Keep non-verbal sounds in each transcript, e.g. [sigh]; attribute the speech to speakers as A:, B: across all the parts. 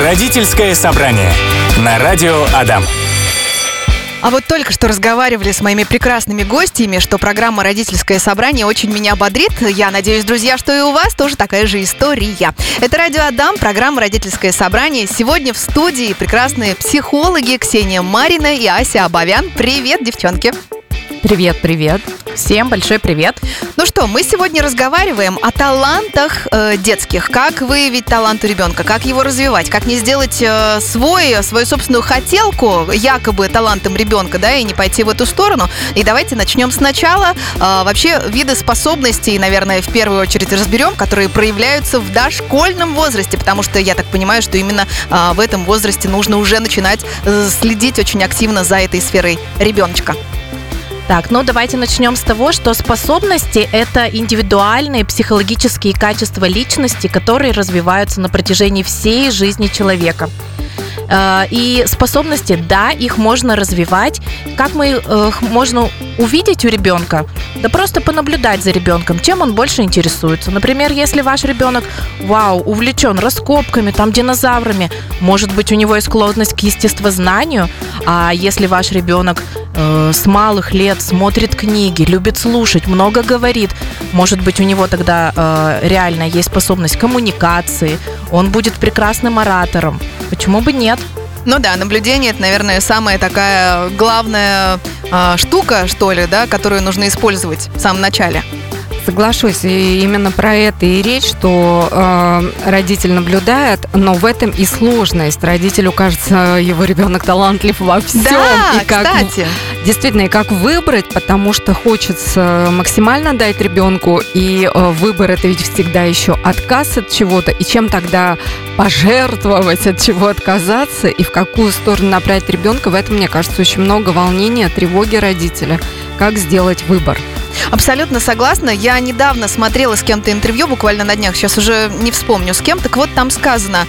A: Родительское собрание на радио Адам.
B: А вот только что разговаривали с моими прекрасными гостями, что программа «Родительское собрание» очень меня бодрит. Я надеюсь, друзья, что и у вас тоже такая же история. Это «Радио Адам», программа «Родительское собрание». Сегодня в студии прекрасные психологи Ксения Марина и Ася Абовян. Привет, девчонки!
C: Привет, привет. Всем большой привет.
B: Ну что, мы сегодня разговариваем о талантах э, детских. Как выявить талант у ребенка, как его развивать, как не сделать э, свой, свою собственную хотелку якобы талантом ребенка, да, и не пойти в эту сторону. И давайте начнем сначала. Э, вообще виды способностей, наверное, в первую очередь разберем, которые проявляются в дошкольном возрасте, потому что я так понимаю, что именно э, в этом возрасте нужно уже начинать э, следить очень активно за этой сферой ребеночка.
C: Так, ну давайте начнем с того, что способности – это индивидуальные психологические качества личности, которые развиваются на протяжении всей жизни человека. Э, и способности, да, их можно развивать. Как мы их э, можно увидеть у ребенка? Да просто понаблюдать за ребенком, чем он больше интересуется. Например, если ваш ребенок, вау, увлечен раскопками, там, динозаврами, может быть, у него есть склонность к естествознанию, а если ваш ребенок э, с малых лет смотрит книги, любит слушать, много говорит, может быть, у него тогда э, реально есть способность коммуникации, он будет прекрасным оратором. Почему бы нет?
B: Ну да, наблюдение это, наверное, самая такая главная э, штука, что ли, да, которую нужно использовать в самом начале.
D: Соглашусь, и именно про это и речь, что э, родитель наблюдает, но в этом и сложность. Родителю кажется, его ребенок талантлив во всем.
B: Да,
D: и как,
B: кстати.
D: Действительно, и как выбрать, потому что хочется максимально дать ребенку, и э, выбор это ведь всегда еще отказ от чего-то, и чем тогда пожертвовать, от чего отказаться, и в какую сторону направить ребенка, в этом, мне кажется, очень много волнения, тревоги родителя, как сделать выбор.
B: Абсолютно согласна. Я недавно смотрела с кем-то интервью, буквально на днях, сейчас уже не вспомню с кем. Так вот, там сказано,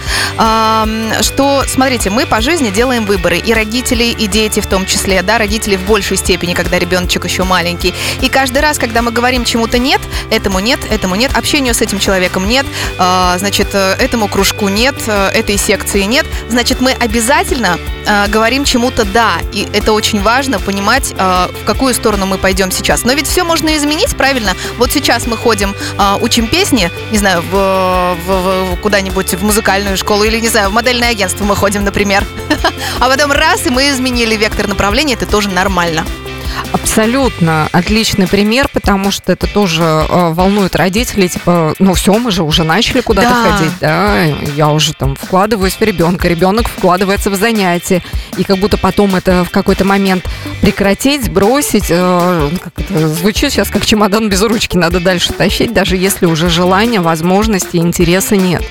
B: что, смотрите, мы по жизни делаем выборы. И родители, и дети в том числе, да, родители в большей степени, когда ребеночек еще маленький. И каждый раз, когда мы говорим чему-то нет, этому нет, этому нет, общению с этим человеком нет, э, значит, этому кружку нет, этой секции нет, значит, мы обязательно э, говорим чему-то да. И это очень важно понимать, в какую сторону мы пойдем сейчас. Но ведь все можно изменить, правильно? Вот сейчас мы ходим, э, учим песни, не знаю, в, в, в куда-нибудь в музыкальную школу или, не знаю, в модельное агентство мы ходим, например. [laughs] А потом раз, и мы изменили вектор направления, это тоже нормально.
D: Абсолютно отличный пример, потому что это тоже э, волнует родителей, типа, ну все, мы же уже начали куда-то
B: Да.
D: ходить, да, я уже там вкладываюсь в ребенка, ребенок вкладывается в занятия, и как будто потом это в какой-то момент прекратить, бросить, э, звучит сейчас как чемодан без ручки, надо дальше тащить, даже если уже желания, возможности, интереса нет.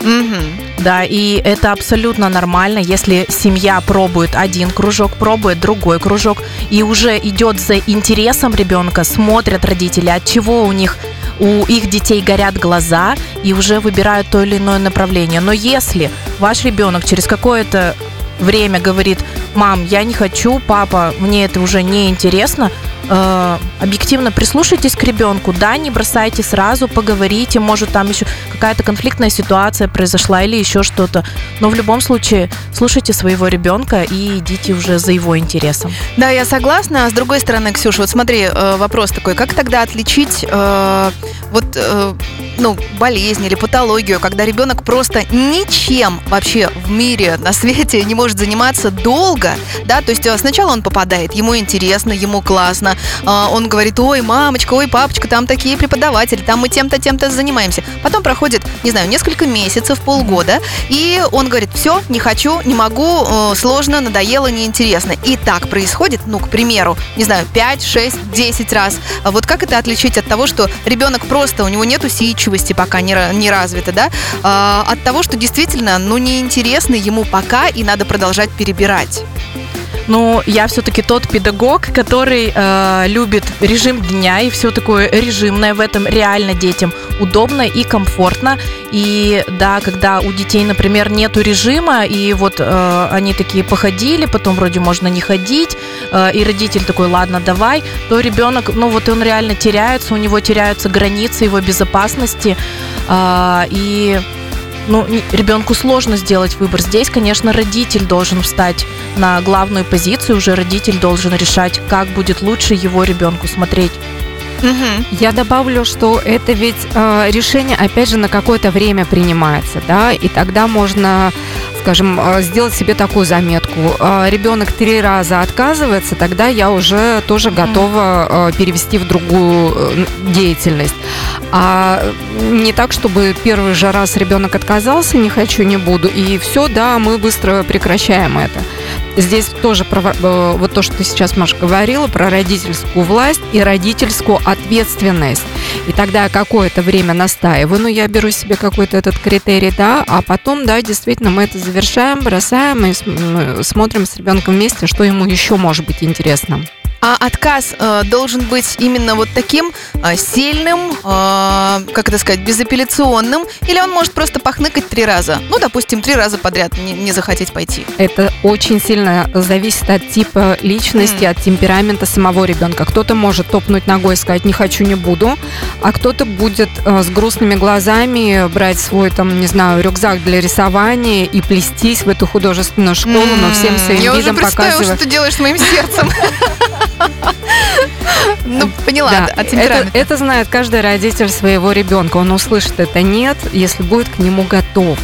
B: Мгм.
C: Да, и это абсолютно нормально, если семья пробует один кружок, пробует другой кружок, и уже идет за интересом ребенка, смотрят родители, от чего у них у их детей горят глаза и уже выбирают то или иное направление. Но если ваш ребенок через какое-то время говорит, мам, я не хочу, папа, мне это уже не интересно, э, объективно прислушайтесь к ребенку, да, не бросайте сразу, поговорите, может там еще какая-то конфликтная ситуация произошла или еще что-то, но в любом случае слушайте своего ребенка и идите уже за его интересом.
B: Да, я согласна. С другой стороны, Ксюша, вот смотри, э, вопрос такой, как тогда отличить э, вот ну болезнь или патологию, когда ребенок просто ничем вообще в мире на свете не может заниматься долго, да, то есть сначала он попадает, ему интересно, ему классно, э, он говорит, ой, мамочка, ой, папочка, там такие преподаватели, там мы тем-то, тем-то занимаемся. Потом проходит, не знаю, несколько месяцев, полгода, и он говорит, все, не хочу, не могу, э, сложно, надоело, неинтересно. И так происходит, ну, к примеру, не знаю, 5, 6, 10 раз. А Вот как это отличить от того, что ребенок просто, у него нет усидчивости пока не, не развита, да, а, от того, что действительно, ну, неинтересно ему пока, и надо продолжать перебирать.
C: Ну, я все-таки тот педагог, который э, любит режим дня и все такое режимное в этом реально детям удобно и комфортно. И да, когда у детей, например, нету режима, и вот э, они такие походили, потом вроде можно не ходить, э, и родитель такой, ладно, давай, то ребенок, ну вот он реально теряется, у него теряются границы его безопасности, э, и ну, ребенку сложно сделать выбор. Здесь, конечно, родитель должен встать на главную позицию, уже родитель должен решать, как будет лучше его ребенку смотреть.
B: Мгм.
D: Я добавлю, что это ведь э, решение, опять же, на какое-то время принимается, да, и тогда можно, скажем, э, сделать себе такую заметку. Э, ребенок три раза отказывается, тогда я уже тоже готова э, перевести в другую э, деятельность. А не так, чтобы первый же раз ребенок отказался, не хочу, не буду, и все, да, мы быстро прекращаем это. Здесь тоже про, э, вот то, что ты сейчас, Маша, говорила, про родительскую власть и родительскую ответственность. И тогда какое-то время настаиваю, ну, я беру себе какой-то этот критерий, да, а потом, да, действительно, мы это завершаем, бросаем и см- смотрим с ребенком вместе, что ему еще может быть интересно.
B: А отказ э, должен быть именно вот таким э, сильным, э, как это сказать, безапелляционным, или он может просто похныкать три раза? Ну, допустим, три раза подряд не, не захотеть пойти.
D: Это очень сильно зависит от типа личности,
B: М.
D: от темперамента самого ребенка. Кто-то может топнуть ногой и сказать «не хочу, не буду», а кто-то будет э, с грустными глазами брать свой, там, не знаю, рюкзак для рисования и плестись в эту художественную школу, но всем своим
B: Я уже
D: видом
B: представила,
D: показывая...
B: что ты делаешь с моим сердцем. [laughs] Ну, поняла,
D: Да,
B: от
D: это,
B: темперамента.
D: это знает каждый родитель своего ребенка. Он услышит это нет, если будет к нему готов.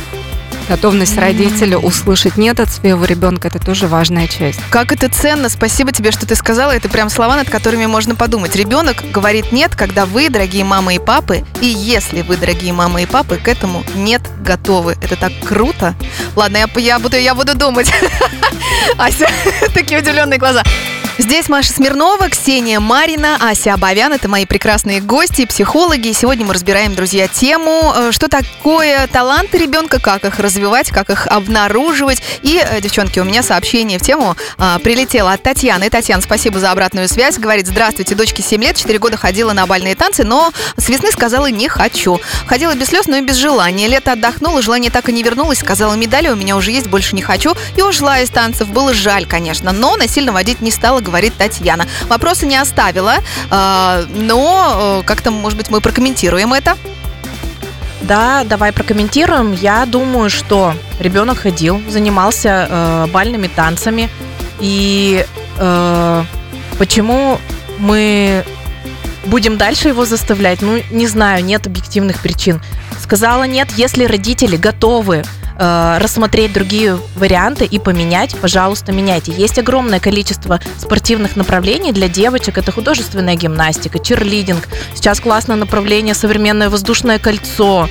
D: Готовность родителя услышать нет от своего ребенка это тоже важная часть.
B: Как это ценно, спасибо тебе, что ты сказала. Это прям слова, над которыми можно подумать. Ребенок говорит нет, когда вы, дорогие мамы и папы, и если вы, дорогие мамы и папы, к этому нет готовы. Это так круто. Ладно, я, я, буду, я буду думать. [laughs] Ася, [laughs] такие удивленные глаза. Здесь Маша Смирнова, Ксения Марина, Ася Абовян. Это мои прекрасные гости, психологи. Сегодня мы разбираем, друзья, тему, э, что такое таланты ребенка, как их развивать, как их обнаруживать. И, э, девчонки, у меня сообщение в тему а, прилетело от Татьяны. Татьяна, спасибо за обратную связь. Говорит, здравствуйте, дочке 7 лет, 4 года ходила на бальные танцы, но с весны сказала не хочу. Ходила без слез, но и без желания. Лето отдохнула, желание так и не вернулось. Сказала, медали у меня уже есть, больше не хочу. И ушла из танцев. Было жаль, конечно, но насильно водить не стала, говорит Татьяна. Вопроса не оставила, а, но э, как-то, может быть, мы прокомментируем это.
C: Да, давай прокомментируем. Я думаю, что ребенок ходил, занимался э, бальными танцами. И э, почему мы будем дальше его заставлять? Ну, не знаю, нет объективных причин. Сказала нет, если родители готовы э, рассмотреть другие варианты и поменять, пожалуйста, меняйте. Есть огромное количество спортивных направлений для девочек. Это художественная гимнастика, черлидинг. Сейчас классное направление современное воздушное кольцо.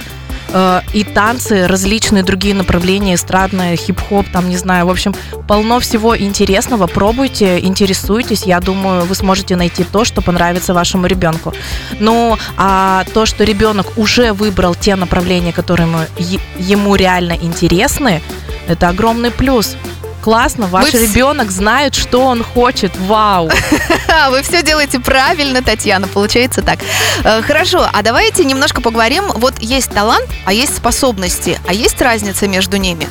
C: Э, И танцы, различные другие направления, эстрадное, хип-хоп, там, не знаю, в общем, полно всего интересного. Пробуйте, интересуйтесь. Я думаю, вы сможете найти то, что понравится вашему ребенку. Ну, а то, что ребенок уже выбрал те направления, которые ему, ему реально интересны, это огромный плюс. Классно, ваш
B: Вы
C: ребенок знает, что он хочет. Вау! [laughs]
B: Вы все делаете правильно, Татьяна, получается так. Э, Хорошо, а давайте немножко поговорим. Вот есть талант, а есть способности, а есть разница между ними?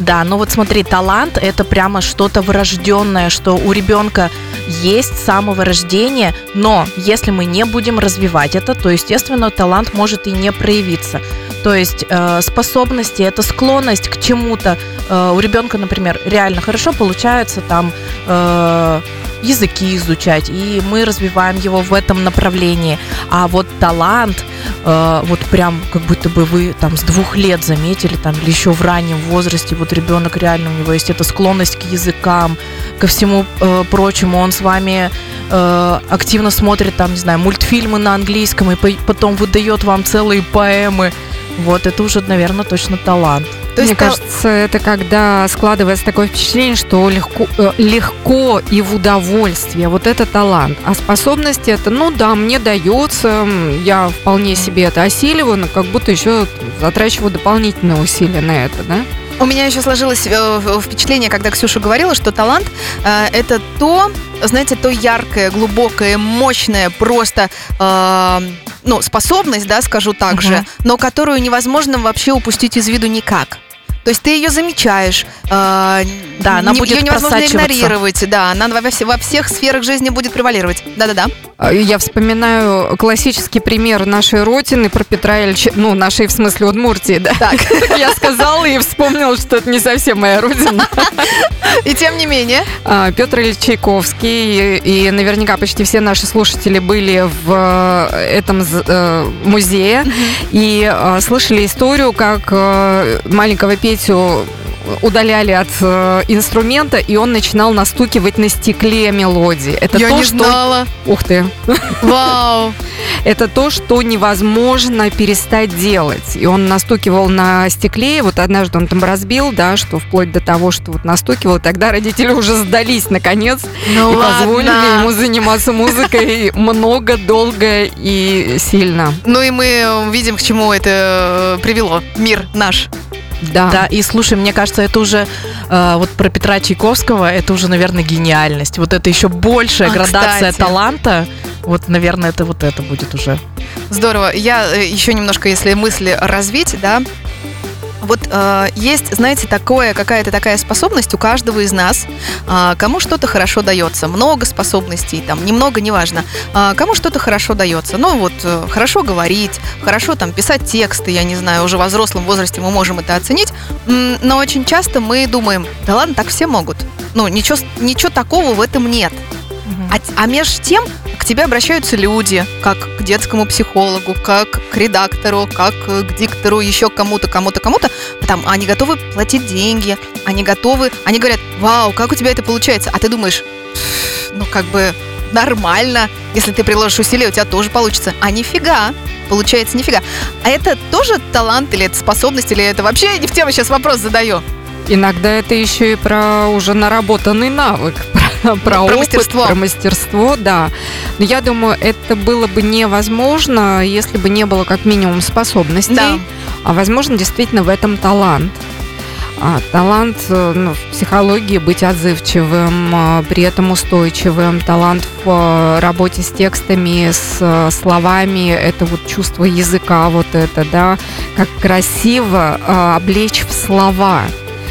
C: Да, ну вот смотри, талант это прямо что-то врожденное, что у ребенка есть с самого рождения, но если мы не будем развивать это, то, естественно, талант может и не проявиться. То есть э, способности, это склонность к чему-то. Э, у ребенка, например, реально хорошо получается там э, языки изучать, и мы развиваем его в этом направлении. А вот талант, э, вот прям как будто бы вы там с двух лет заметили, там, или еще в раннем возрасте, вот ребенок реально, у него есть эта склонность к языкам, ко всему э, прочему, он с вами э, активно смотрит там, не знаю, мультфильмы на английском и по- потом выдает вам целые поэмы. Вот это уже, наверное, точно талант.
B: То
D: Мне
B: есть
D: кажется, это когда складывается такое впечатление, что легко, э, легко и в удовольствие. Вот это талант. А способности это, ну да, мне дается, я вполне себе это осиливаю, но как будто еще затрачиваю дополнительные усилия на это, да?
B: У меня еще сложилось э, в- впечатление, когда Ксюша говорила, что талант э, это то, знаете, то яркое, глубокое, мощное, просто э, ну, способность, да, скажу так
C: Мгм.
B: же, но которую невозможно вообще упустить из виду никак. То есть ты ее замечаешь. э,
C: Да, она
B: не-
C: будет
B: ее невозможно игнорировать. Да, она во, все- во всех сферах жизни будет превалировать. Да-да-да.
D: А, Я вспоминаю классический пример нашей родины про Петра Ильича, ну, нашей в смысле Удмуртии, да.
B: Так. [laughs]
D: Я сказала и вспомнила, что это не совсем моя родина. [laughs]
B: И тем не менее.
D: А, Петр Ильич Чайковский, и наверняка почти все наши слушатели были в э, этом э, музее и э, слышали историю, как маленького Петю удаляли от э, инструмента, и он начинал настукивать на стекле мелодии. Это
B: Я
D: то,
B: не
D: что...
B: знала.
D: Ух ты!
B: Вау. [laughs]
D: Это то, что невозможно перестать делать. И он настукивал на стекле, и вот однажды он там разбил, да, что вплоть до того, что вот настукивал, тогда родители уже сдались наконец
B: Ну
D: и позволили
B: ладно.
D: ему заниматься музыкой много, долго и сильно.
B: Ну и мы видим, к чему это э, привело. Мир наш.
D: Да.
C: Да, и слушай, мне кажется, это уже э, вот про Петра Чайковского, это уже, наверное, гениальность. Вот это еще большая
B: А,
C: градация
B: кстати.
C: таланта. Вот, наверное, это вот это будет уже.
B: Здорово. Я э, еще немножко, если мысли развить, да. Вот э, есть, знаете, такое, какая-то такая способность у каждого из нас. А, кому что-то хорошо дается. Много способностей, там, немного, неважно. А, кому что-то хорошо дается. Ну, вот, э, хорошо говорить, хорошо там писать тексты, я не знаю, уже во взрослом возрасте мы можем это оценить. Но очень часто мы думаем, да ладно, так все могут. Ну, ничего, ничего такого в этом нет. А, а меж тем к тебе обращаются люди, как к детскому психологу, как к редактору, как к диктору, еще кому-то, кому-то, кому-то. Там они готовы платить деньги, они готовы, они говорят, вау, как у тебя это получается? А ты думаешь, «Пф, ну как бы нормально, если ты приложишь усилия, у тебя тоже получится. А нифига, получается нифига. А это тоже талант или это способность, или это вообще не в тему сейчас вопрос задаю?
D: Иногда это еще и про уже наработанный навык, [laughs] про, про опыт,
B: мастерство.
D: про мастерство, да. Но я думаю, это было бы невозможно, если бы не было как минимум способностей.
B: Да.
D: А возможно, действительно в этом талант. А, талант э, ну, в психологии быть отзывчивым, а, при этом устойчивым, талант в э, работе с текстами, с э, словами, это вот чувство языка, вот это, да, как красиво э, облечь в слова.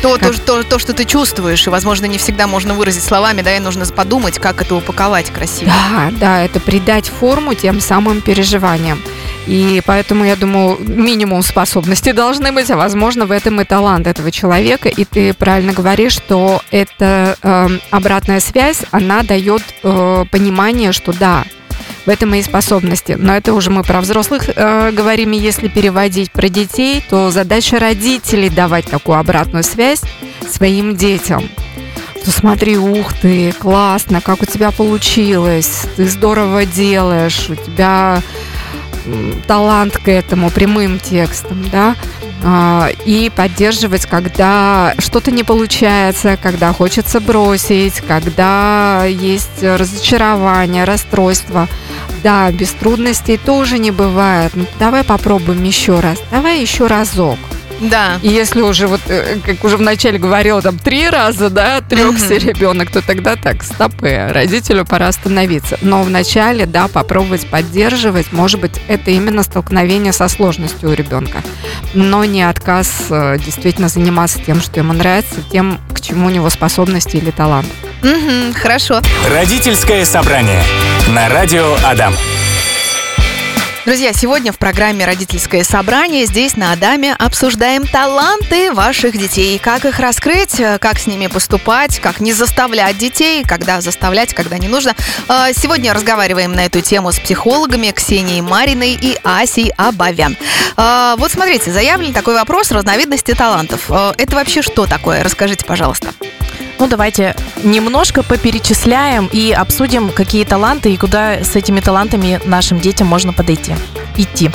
B: То,
D: Как-
B: то, то, то, что ты чувствуешь, и, возможно, не всегда можно выразить словами, да, и нужно подумать, как это упаковать красиво.
D: Да, да, это придать форму тем самым переживаниям. И поэтому, я думаю, минимум способностей должны быть, а возможно, в этом и талант этого человека. И ты правильно говоришь, что эта э, обратная связь, она дает э, понимание, что да, в этом мои способности. Но это уже мы про взрослых э, говорим, и если переводить про детей, то задача родителей давать такую обратную связь своим детям. Что смотри, ух ты, классно, как у тебя получилось, ты здорово делаешь, у тебя талант к этому прямым текстом, да, и поддерживать, когда что-то не получается, когда хочется бросить, когда есть разочарование, расстройство. Да, без трудностей тоже не бывает. Ну, давай попробуем еще раз. Давай еще разок.
B: Да.
D: И если уже вот, э, как уже вначале говорила, там три раза, да, трекся
B: Мгм.
D: ребенок, то тогда так, стопы, родителю пора остановиться. Но вначале, да, попробовать поддерживать, может быть, это именно столкновение со сложностью у ребенка, но не отказ э, действительно заниматься тем, что ему нравится, тем, к чему у него способности или талант.
B: Мгм, хорошо.
A: Родительское собрание на радио Адам.
B: Друзья, сегодня в программе «Родительское собрание» здесь на Адаме обсуждаем таланты ваших детей. Как их раскрыть, э, как с ними поступать, как не заставлять детей, когда заставлять, когда не нужно. Э, Сегодня разговариваем на эту тему с психологами Ксенией Мариной и Асей Абавян. Э, Вот смотрите, заявлен такой вопрос разновидности талантов. Э, Это вообще что такое? Расскажите, пожалуйста.
C: Ну, давайте немножко поперечисляем и обсудим, какие таланты и куда с этими талантами нашим детям можно подойти, идти.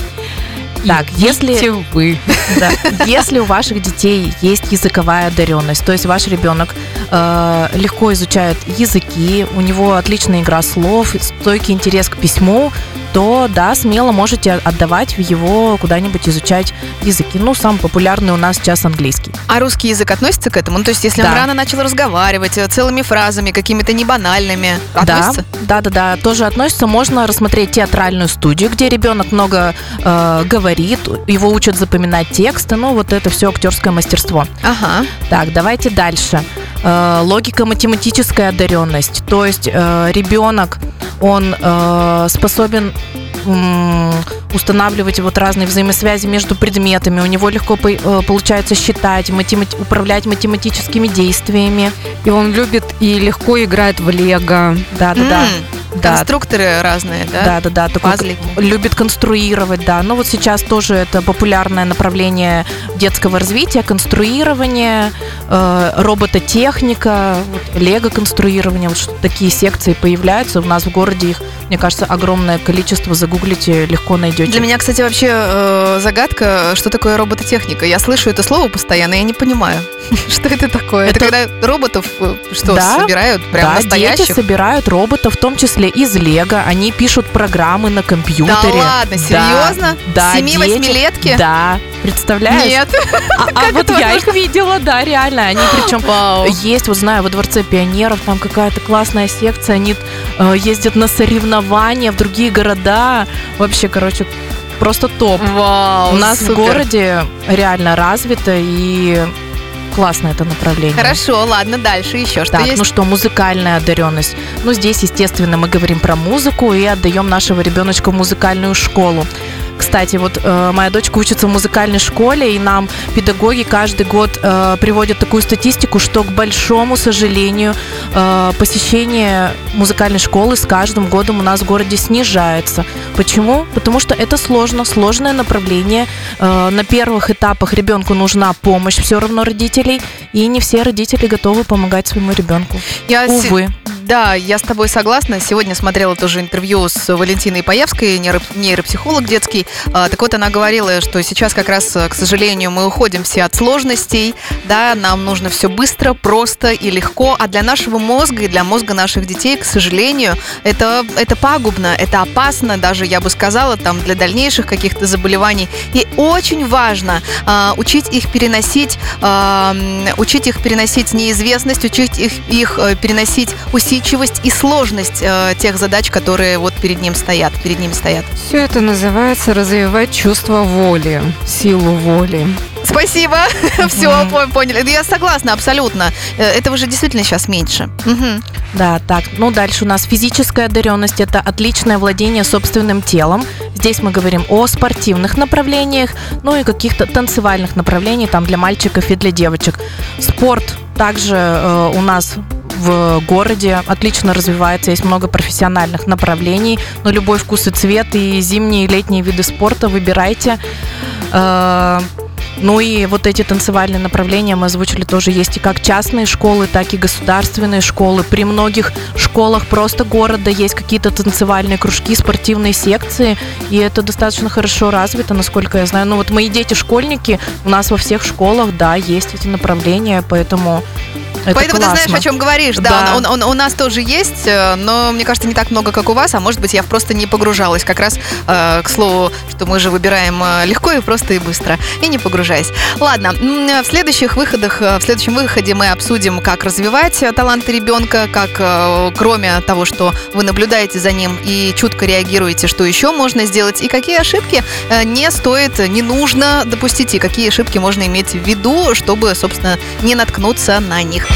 C: Так, если...
D: Вы. [laughs]
C: Да. Если у ваших детей есть языковая одаренность, то есть ваш ребенок э, легко изучает языки, у него отличная игра слов, стойкий интерес к письму, то да, смело можете отдавать в его куда-нибудь изучать языки. Ну, самый популярный у нас сейчас английский.
B: А русский язык относится к этому? Ну, то есть, если
C: Да.
B: он рано начал разговаривать э, целыми фразами, какими-то не банальными, относится?
C: Да, да, да, да, тоже относится. Можно рассмотреть театральную студию, где ребенок много э, говорит, его учат запоминать тексты, ну вот это все актерское мастерство.
B: Ага.
C: Так, давайте дальше. Э, логико-математическая одаренность. То есть э, ребенок, он э, способен устанавливать вот разные взаимосвязи между предметами. У него легко по- э, получается считать, математи- управлять математическими действиями.
D: И он любит и легко играет в лего.
C: Да, да, да. Да,
B: Конструкторы разные, да?
C: да, да, да. такой
B: Пазлики.
C: любит конструировать, да. Ну вот сейчас тоже это популярное направление детского развития, конструирование, э, робототехника, вот, лего-конструирование, вот что- такие секции появляются. У нас в городе их, мне кажется, огромное количество. Загуглите, легко найдете.
B: Для меня, кстати, вообще э, загадка, что такое робототехника. Я слышу это слово постоянно, я не понимаю, [laughs] что это такое. Это, когда роботов э, что, собирают прям
C: да, дети
B: настоящих?
C: собирают роботов, в том числе из Лего. Они пишут программы на
B: Да
C: компьютере.
B: ладно,
C: Да,
B: серьезно?
C: да,
B: Семи-восьмилетки?
C: Да, представляешь?
B: Нет.
C: А, а вот я их видела, да, реально. Они причем
B: Вау.
C: есть, вот знаю, во Дворце пионеров там какая-то классная секция, они э, ездят на соревнования в другие города. Вообще, короче, просто топ.
B: Вау,
C: У нас в
B: супер.
C: городе реально развито и классно это направление.
B: Хорошо, ладно, дальше еще что
C: Так,
B: есть?
C: ну что, музыкальная одаренность. Ну, здесь, естественно, мы говорим про музыку и отдаем нашего ребеночка в музыкальную школу. Кстати, вот э, моя дочка учится в музыкальной школе, и нам педагоги каждый год э, приводят такую статистику, что, к большому сожалению, э, посещение музыкальной школы с каждым годом у нас в городе снижается. Почему? Потому что это сложно, сложное направление. Э, на первых этапах ребенку нужна помощь все равно родителей, и не все родители готовы помогать своему ребенку.
B: Я
C: Увы.
B: Да, я с тобой согласна. Сегодня смотрела тоже интервью с Валентиной Паевской, нейро- нейропсихолог детский. А, Так вот, она говорила, что сейчас как раз, э, к сожалению, мы уходим все от сложностей, да, нам нужно все быстро, просто и легко, а для нашего мозга и для мозга наших детей, к сожалению, это, это пагубно, это опасно, даже, я бы сказала, там, для дальнейших каких-то заболеваний. И очень важно а, учить их переносить, м, учить их переносить неизвестность, учить их, их э, переносить усидчивость и сложность э, тех задач, которые вот перед ним стоят, перед ними стоят.
D: Все это называется развивать чувство воли, силу воли.
B: Спасибо, [laughs] все, поняли. Я согласна, абсолютно. Э, Этого же действительно сейчас меньше.
C: Да, так. Ну, дальше у нас физическая одаренность – это отличное владение собственным телом. Здесь мы говорим о спортивных направлениях, ну и каких-то танцевальных направлениях там для мальчиков и для девочек. Спорт также э, у нас в городе отлично развивается, есть много профессиональных направлений, но любой вкус и цвет, и зимние, и летние виды спорта выбирайте. Э, ну и вот эти танцевальные направления мы озвучили тоже есть и как частные школы, так и государственные школы. При многих школах просто города есть какие-то танцевальные кружки, спортивные секции, и это достаточно хорошо развито, насколько я знаю. Ну вот мои дети школьники, у нас во всех школах, да, есть эти направления, поэтому это
B: Поэтому
C: классно.
B: ты знаешь, о чем говоришь. Да,
C: Да.
B: Он, он- он- у нас тоже есть, э, но мне кажется, не так много, как у вас, а может быть, я просто не погружалась. Как раз э, к слову, что мы же выбираем э, легко и просто и быстро, и не погружаясь. Ладно, в следующих выходах, э, в следующем выходе мы обсудим, как развивать таланты ребенка, как э, кроме того, что вы наблюдаете за ним и чутко реагируете, что еще можно сделать, и какие ошибки не стоит, не нужно допустить, и какие ошибки можно иметь в виду, чтобы, собственно, не наткнуться на них.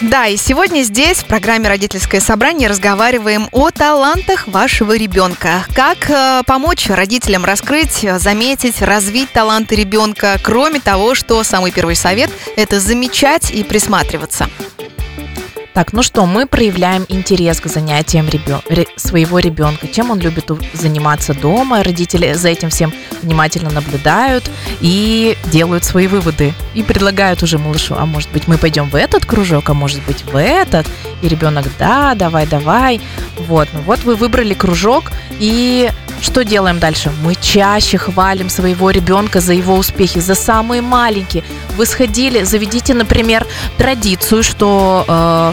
B: Да, и сегодня здесь, в программе «Родительское собрание», разговариваем о талантах вашего ребенка. Как э, помочь родителям раскрыть, э, заметить, развить таланты ребенка. Кроме того, что самый первый совет – это замечать и присматриваться.
C: Так, ну что, мы проявляем интерес к занятиям ребё- ре- своего ребенка. Чем он любит заниматься дома. Родители за этим всем внимательно наблюдают и делают свои выводы. И предлагают уже малышу, а может быть мы пойдем в этот кружок, а может быть в этот. И ребенок, да, давай, давай. Вот, ну вот вы выбрали кружок, и что делаем дальше? Мы чаще хвалим своего ребенка за его успехи, за самые маленькие. Вы сходили, заведите, например, традицию, что э,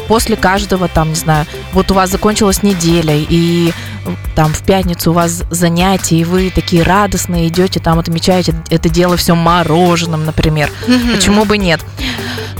C: после каждого, там, не знаю, вот у вас закончилась неделя, и там в пятницу у вас занятия, и вы такие радостные идете, там отмечаете это дело все мороженым, например.
B: Мгм.
C: Почему бы нет?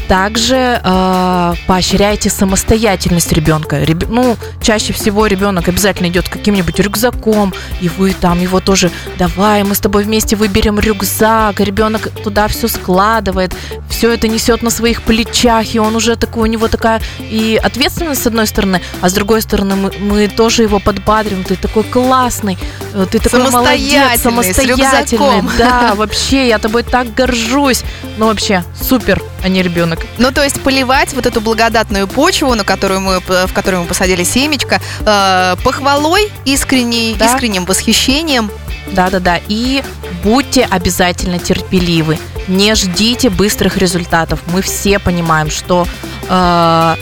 C: Также э, поощряйте самостоятельность ребенка. Реб- ну, чаще всего ребенок обязательно идет каким-нибудь рюкзаком, и вы там его тоже, давай, мы с тобой вместе выберем рюкзак, и ребенок туда все складывает, все это несет на своих плечах, и он уже такой, у него такая и ответственность с одной стороны, а с другой стороны мы, мы тоже его подбадриваем, ты такой классный, э, ты такой молодец,
B: Самостоятельный,
C: да, вообще, я тобой так горжусь, ну вообще, супер, а не ребенок.
B: Ну, то есть поливать вот эту благодатную почву, на которую мы, в которую мы посадили семечко, э, похвалой искренней,
C: Да.
B: искренним восхищением.
C: Да-да-да. И будьте обязательно терпеливы. Не ждите быстрых результатов. Мы все понимаем, что э,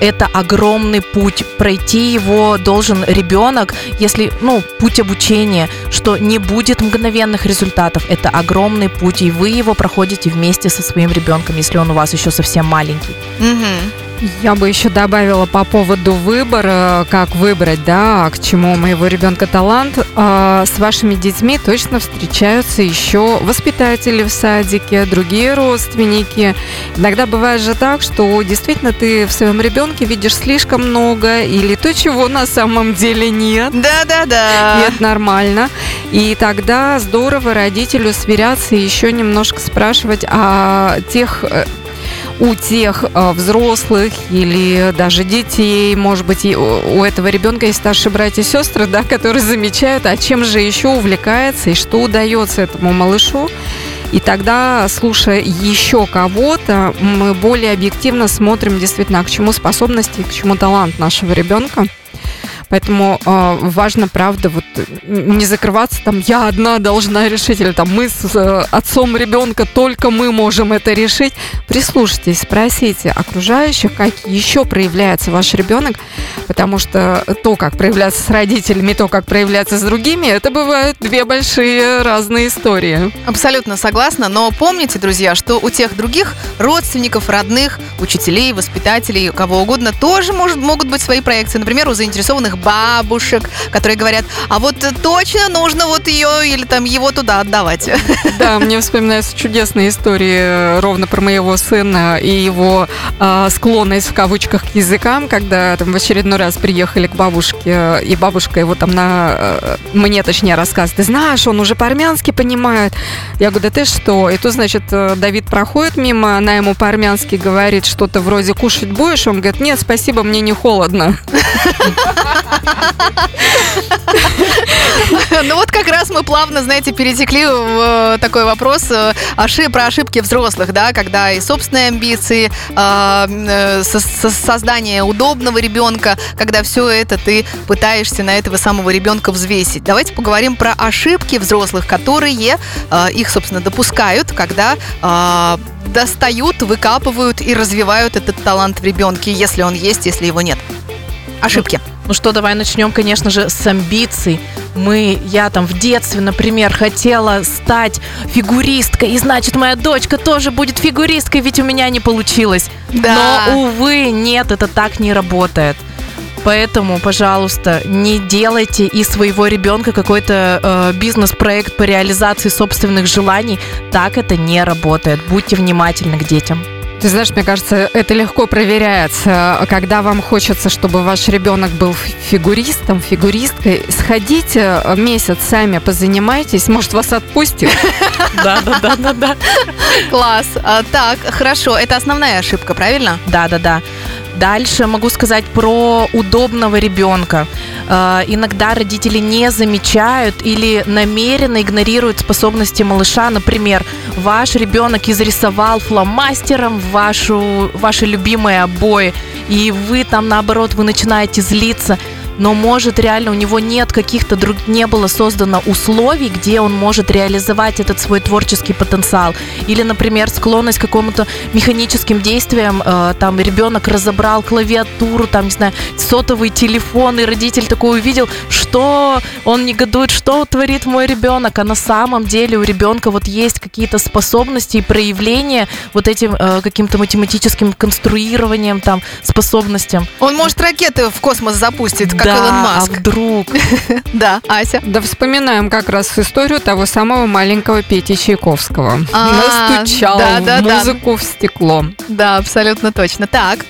C: это огромный путь. Пройти его должен ребенок, если, ну, путь обучения, что не будет мгновенных результатов. Это огромный путь, и вы его проходите вместе со своим ребенком, если он у вас еще совсем маленький.
B: Мгм.
D: Я бы еще добавила по поводу выбора, как выбрать, да, к чему у моего ребенка талант. А, С вашими детьми точно встречаются еще воспитатели в садике, другие родственники. Иногда бывает же так, что действительно ты в своем ребенке видишь слишком много или то, чего на самом деле нет.
B: Да-да-да.
D: Это нормально. И тогда здорово родителю сверяться и еще немножко спрашивать о тех э, у тех э, взрослых или даже детей, может быть, у этого ребенка есть старшие братья и сестры, да, которые замечают, а чем же еще увлекается и что удается этому малышу. И тогда, слушая еще кого-то, мы более объективно смотрим действительно, а к чему способности, к чему талант нашего ребенка. Поэтому э, важно, правда, вот не закрываться там, я одна должна решить, или там мы с э, отцом ребенка, только мы можем это решить. Прислушайтесь, спросите окружающих, как еще проявляется ваш ребенок, потому что то, как проявляться с родителями, то, как проявляться с другими, это бывают две большие разные истории.
B: Абсолютно согласна, но помните, друзья, что у тех других родственников, родных, учителей, воспитателей, кого угодно, тоже может, могут быть свои проекции. Например, у заинтересованных бабушек, которые говорят, а вот точно нужно вот ее или там его туда отдавать.
D: Да, мне вспоминаются чудесные истории э, ровно про моего сына и его э, склонность в кавычках к языкам, когда там в очередной раз приехали к бабушке, и бабушка его там на э, мне точнее рассказывает, ты знаешь, он уже по-армянски понимает. Я говорю, да ты что? И тут, значит, э, Давид проходит мимо, она ему по-армянски говорит что-то вроде «кушать будешь?» Он говорит, нет, спасибо, мне не холодно. [laughs]
B: Ну вот как раз мы плавно, знаете, перетекли в э, такой вопрос э, про ошибки взрослых, да, когда и собственные амбиции, э, э, со- со- создание удобного ребенка, когда все это ты пытаешься на этого самого ребенка взвесить. Давайте поговорим про ошибки взрослых, которые э, их, собственно, допускают, когда э, достают, выкапывают и развивают этот талант в ребенке, если он есть, если его нет. Ошибки.
C: Ну что, давай начнем, конечно же, с амбиций. Мы, я там в детстве, например, хотела стать фигуристкой, и значит, моя дочка тоже будет фигуристкой, ведь у меня не получилось.
B: Да.
C: Но, увы, нет, это так не работает. Поэтому, пожалуйста, не делайте из своего ребенка какой-то э, бизнес-проект по реализации собственных желаний. Так это не работает. Будьте внимательны к детям.
D: Ты знаешь, мне кажется, это легко проверяется. Когда вам хочется, чтобы ваш ребенок был фи- фигуристом, фигуристкой, сходите э, месяц сами, позанимайтесь, может, вас отпустит. [laughs]
C: Да, да, да, да, да.
B: Класс. А, так, хорошо. Это основная ошибка, правильно?
C: Да, да, да. Дальше могу сказать про удобного ребенка. Э, иногда родители не замечают или намеренно игнорируют способности малыша. Например, ваш ребенок изрисовал фломастером вашу, ваши любимые обои, и вы там наоборот, вы начинаете злиться. Но может реально у него нет каких-то друг, не было создано условий, где он может реализовать этот свой творческий потенциал. Или, например, склонность к какому-то механическим действиям, э, там ребенок разобрал клавиатуру, там, не знаю, сотовый телефон, и родитель такой увидел, что он негодует, что творит мой ребенок, а на самом деле у ребенка вот есть какие-то способности и проявления вот этим э, каким-то математическим конструированием, там, способностям.
B: Он может ракеты в космос запустит, как
C: да,
B: Илон Маск.
C: а вдруг? [laughs]
B: Да, Ася.
D: Да вспоминаем как раз историю того самого маленького Пети Чайковского.
B: А,
D: Настучал
B: да, да, да.
D: музыку в стекло.
B: Да, абсолютно точно. Так,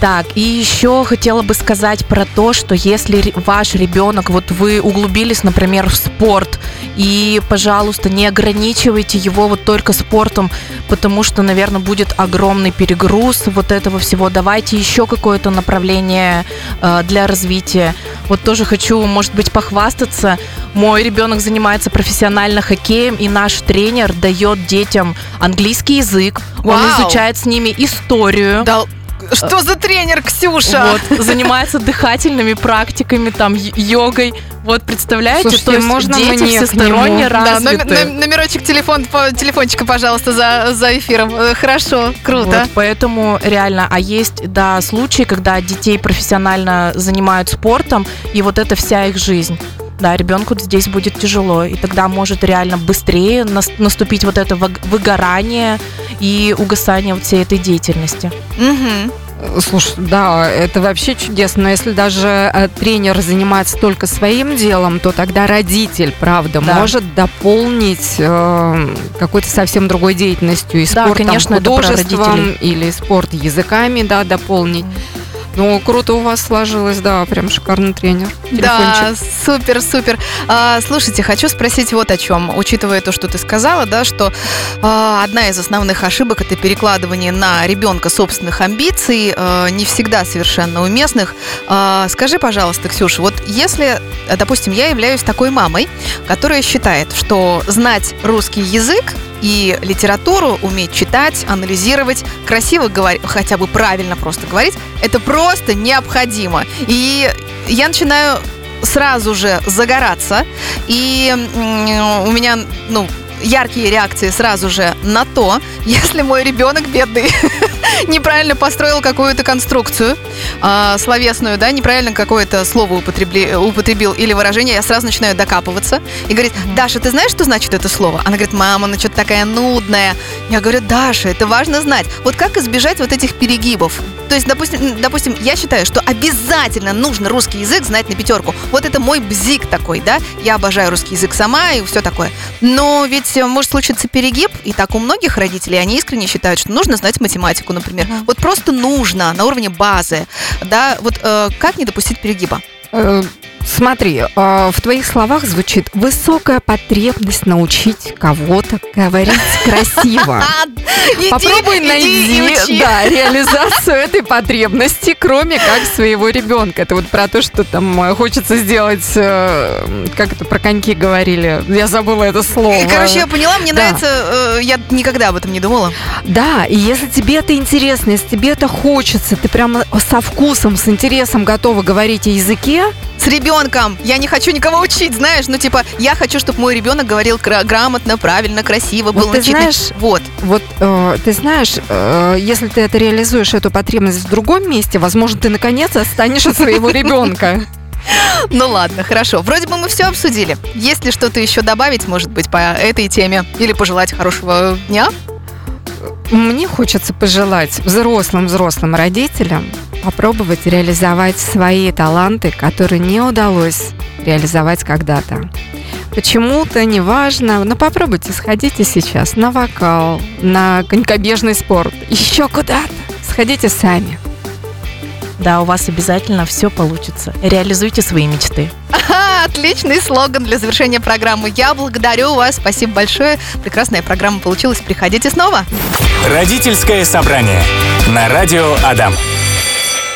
C: Так, и еще хотела бы сказать про то, что если ваш ребенок, вот вы углубились, например, в спорт, и, пожалуйста, не ограничивайте его вот только спортом, потому что, наверное, будет огромный перегруз вот этого всего. Давайте еще какое-то направление э, для развития. Вот тоже хочу, может быть, похвастаться. Мой ребенок занимается профессионально хоккеем, и наш тренер дает детям английский язык. Он
B: Вау!
C: изучает с ними историю.
B: да, что за тренер, Ксюша?
C: Вот, занимается дыхательными практиками, там, йогой. Вот, представляете,
D: Слушайте,
C: то есть
D: можно
C: дети
D: мне
C: всесторонне
D: нему?
B: Да,
C: развиты.
B: номер- номер- номерочек телефон, телефончика, пожалуйста, за, за эфиром. Э, Хорошо, круто.
C: Вот, поэтому реально, а есть, да, случаи, когда детей профессионально занимают спортом, и вот это вся их жизнь. Да, ребенку здесь будет тяжело, и тогда может реально быстрее нас- наступить вот это выг- выгорание и угасание вот всей этой деятельности.
B: Мгм.
D: Слушай, да, это вообще чудесно. Но если даже э, тренер занимается только своим делом, то тогда родитель, правда,
C: Да.
D: может дополнить э, какой-то совсем другой деятельностью. И
C: Да,
D: спорт там,
C: конечно, это про
D: художеством,
C: родителей.
D: или спорт языками, да, дополнить. Ну, круто у вас сложилось, да, прям шикарный тренер.
B: Да, супер, супер. А, слушайте, хочу спросить вот о чем. Учитывая то, что ты сказала, да, что а, одна из основных ошибок это перекладывание на ребенка собственных амбиций, а, не всегда совершенно уместных. А, скажи, пожалуйста, Ксюша, вот если, допустим, я являюсь такой мамой, которая считает, что знать русский язык и литературу, уметь читать, анализировать, красиво говорить, хотя бы правильно просто говорить, это просто необходимо. И я начинаю сразу же загораться, и у меня, ну, яркие реакции сразу же на то, если мой ребенок бедный [laughs] неправильно построил какую-то конструкцию а, словесную, да, неправильно какое-то слово употребли- употребил или выражение, я сразу начинаю докапываться и говорит, Даша, ты знаешь, что значит это слово? Она говорит, мама, она что-то такая нудная. Я говорю, Даша, это важно знать. Вот как избежать вот этих перегибов? То есть, допустим, допустим, я считаю, что обязательно нужно русский язык знать на пятерку. Вот это мой бзик такой, да? Я обожаю русский язык сама и все такое. Но ведь э, может случиться перегиб, и так у многих родителей, они искренне считают, что нужно знать математику, например. Вот просто нужно на уровне базы, да? Вот э, как не допустить перегиба?
D: Смотри, э, в твоих словах звучит высокая потребность научить кого-то говорить [laughs] красиво. Попробуй
B: иди
D: найди
B: и учи.
D: да, реализацию этой потребности, кроме как своего ребенка. Это вот про то, что там э, хочется сделать, э, как это про коньки говорили. Я забыла это слово.
B: Короче, я поняла, мне
D: Да.
B: нравится, я никогда об этом не думала.
D: Да, и если тебе это интересно, если тебе это хочется, ты прямо со вкусом, с интересом готова говорить о языке,
B: С ребенком. Я не хочу никого учить, знаешь, ну типа, я хочу, чтобы мой ребенок говорил грамотно, правильно, красиво, был
D: Вот ты
B: начитан.
D: знаешь,
B: Вот.
D: Вот, э, ты знаешь, э, если ты это реализуешь, эту потребность в другом месте, возможно, ты наконец отстанешь от своего [laughs] ребенка.
B: Ну ладно, хорошо. Вроде бы мы все обсудили. Есть ли что-то еще добавить, может быть, по этой теме? Или пожелать хорошего дня?
D: Мне хочется пожелать взрослым-взрослым родителям попробовать реализовать свои таланты, которые не удалось реализовать когда-то. Почему-то, неважно, но попробуйте, сходите сейчас на вокал, на конькобежный спорт, еще куда-то. Сходите сами.
C: Да, у вас обязательно все получится. Реализуйте свои мечты.
B: Отличный слоган для завершения программы. Я благодарю вас. Спасибо большое. Прекрасная программа получилась. Приходите снова.
A: Родительское собрание на радио Адам.